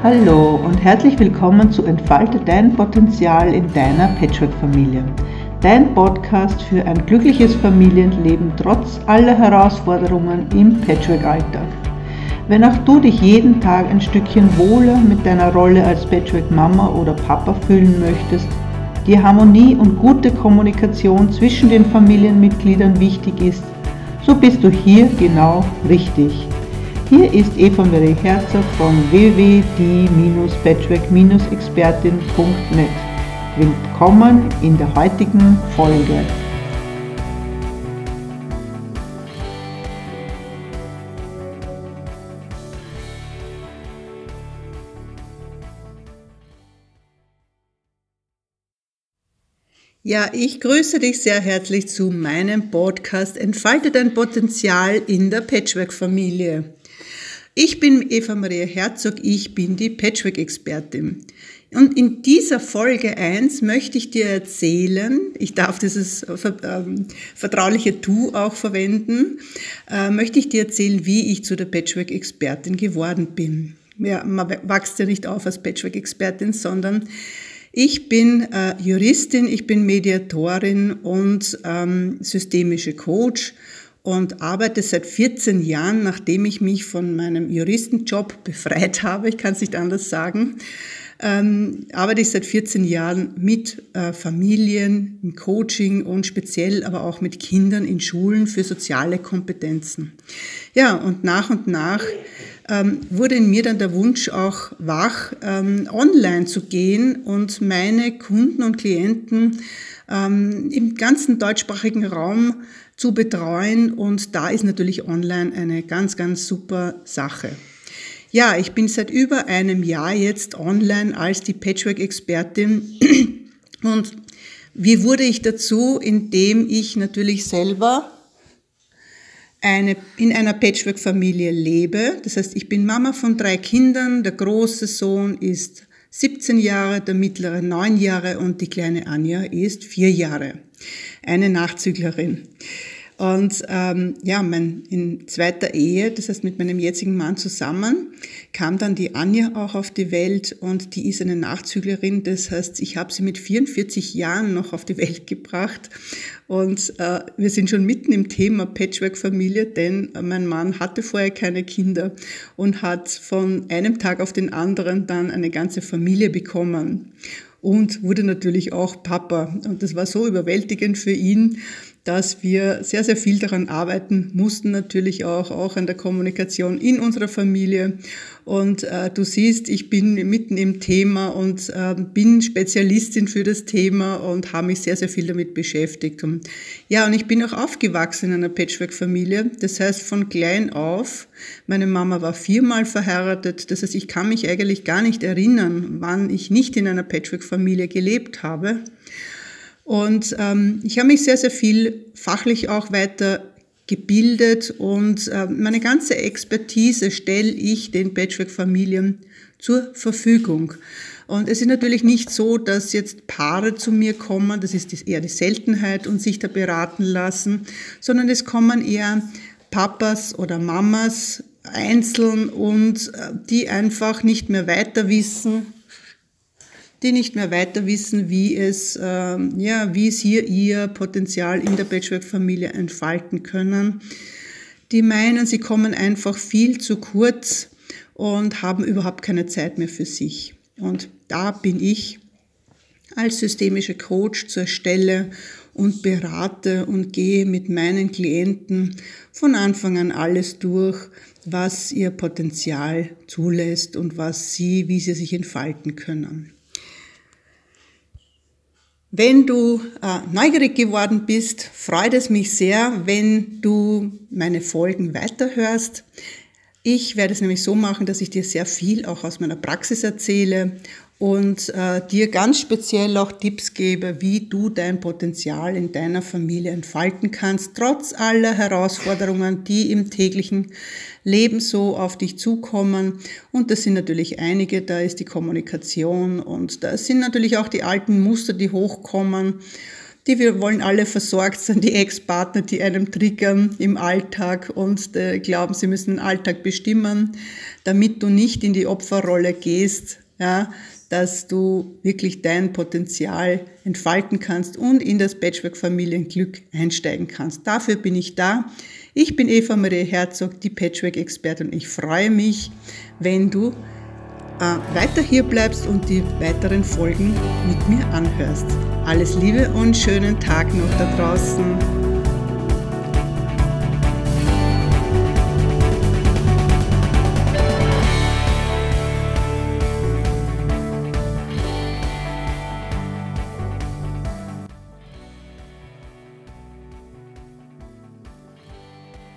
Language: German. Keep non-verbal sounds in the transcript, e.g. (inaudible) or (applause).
Hallo und herzlich willkommen zu Entfalte dein Potenzial in deiner Patchwork-Familie. Dein Podcast für ein glückliches Familienleben trotz aller Herausforderungen im Patchwork-Alltag. Wenn auch du dich jeden Tag ein Stückchen wohler mit deiner Rolle als Patchwork-Mama oder Papa fühlen möchtest, dir Harmonie und gute Kommunikation zwischen den Familienmitgliedern wichtig ist, so bist du hier genau richtig. Hier ist Eva Marie Herzog von www.die-patchwork-expertin.net. Willkommen in der heutigen Folge. Ja, ich grüße dich sehr herzlich zu meinem Podcast Entfalte dein Potenzial in der Patchwork-Familie. Ich bin Eva Maria Herzog, ich bin die Patchwork-Expertin. Und in dieser Folge 1 möchte ich dir erzählen, ich darf dieses ähm, vertrauliche Du auch verwenden, äh, möchte ich dir erzählen, wie ich zu der Patchwork-Expertin geworden bin. Ja, man wächst ja nicht auf als Patchwork-Expertin, sondern ich bin äh, Juristin, ich bin Mediatorin und ähm, systemische Coach und arbeite seit 14 Jahren, nachdem ich mich von meinem Juristenjob befreit (laughs) habe, ich kann es nicht anders sagen, ähm, arbeite ich seit 14 Jahren mit äh, Familien im Coaching und speziell aber auch mit Kindern in Schulen für soziale Kompetenzen. Ja, und nach und nach ähm, wurde in mir dann der Wunsch auch wach, ähm, online zu gehen und meine Kunden und Klienten ähm, im ganzen deutschsprachigen Raum zu betreuen. Und da ist natürlich online eine ganz, ganz super Sache. Ja, ich bin seit über einem Jahr jetzt online als die Patchwork-Expertin. (clears throat) Und wie wurde ich dazu? Indem ich natürlich selber eine, in einer Patchwork-Familie lebe. Das heißt, ich bin Mama von drei Kindern. Der große Sohn ist 17 Jahre, der mittlere 9 Jahre und die kleine Anja ist 4 Jahre. Eine Nachzüglerin. Und ähm, ja, mein, in zweiter Ehe, das heißt mit meinem jetzigen Mann zusammen, kam dann die Anja auch auf die Welt und die ist eine Nachzüglerin. Das heißt, ich habe sie mit 44 Jahren noch auf die Welt gebracht. Und äh, wir sind schon mitten im Thema Patchwork-Familie, denn mein Mann hatte vorher keine Kinder und hat von einem Tag auf den anderen dann eine ganze Familie bekommen und wurde natürlich auch Papa. Und das war so überwältigend für ihn, dass wir sehr, sehr viel daran arbeiten mussten, natürlich auch, auch an der Kommunikation in unserer Familie. Und äh, du siehst, ich bin mitten im Thema und äh, bin Spezialistin für das Thema und habe mich sehr, sehr viel damit beschäftigt. Und, ja, und ich bin auch aufgewachsen in einer Patchwork-Familie. Das heißt, von klein auf, meine Mama war viermal verheiratet. Das heißt, ich kann mich eigentlich gar nicht erinnern, wann ich nicht in einer Patchwork-Familie gelebt habe. Und ähm, ich habe mich sehr, sehr viel fachlich auch weiter gebildet und äh, meine ganze Expertise stelle ich den Patchwork-Familien zur Verfügung. Und es ist natürlich nicht so, dass jetzt Paare zu mir kommen, das ist eher die Seltenheit und sich da beraten lassen, sondern es kommen eher Papas oder Mamas einzeln und äh, die einfach nicht mehr weiter wissen, die nicht mehr weiter wissen, wie es, ähm, ja, wie sie ihr Potenzial in der Patchwork-Familie entfalten können. Die meinen, sie kommen einfach viel zu kurz und haben überhaupt keine Zeit mehr für sich. Und da bin ich als systemischer Coach zur Stelle und berate und gehe mit meinen Klienten von Anfang an alles durch, was ihr Potenzial zulässt und was sie, wie sie sich entfalten können. Wenn du äh, neugierig geworden bist, freut es mich sehr, wenn du meine Folgen weiterhörst. Ich werde es nämlich so machen, dass ich dir sehr viel auch aus meiner Praxis erzähle und äh, dir ganz speziell auch Tipps gebe, wie du dein Potenzial in deiner Familie entfalten kannst, trotz aller Herausforderungen, die im täglichen Leben so auf dich zukommen. Und das sind natürlich einige, da ist die Kommunikation und da sind natürlich auch die alten Muster, die hochkommen Die wir wollen alle versorgt sein, die Ex-Partner, die einem triggern im Alltag und äh, glauben, sie müssen den Alltag bestimmen, damit du nicht in die Opferrolle gehst, ja, dass du wirklich dein Potenzial entfalten kannst und in das Patchwork-Familienglück einsteigen kannst. Dafür bin ich da. Ich bin Eva Marie Herzog, die Patchwork-Expertin und ich freue mich, wenn du äh, weiter hier bleibst und die weiteren Folgen mit mir anhörst. Alles Liebe und schönen Tag noch da draußen.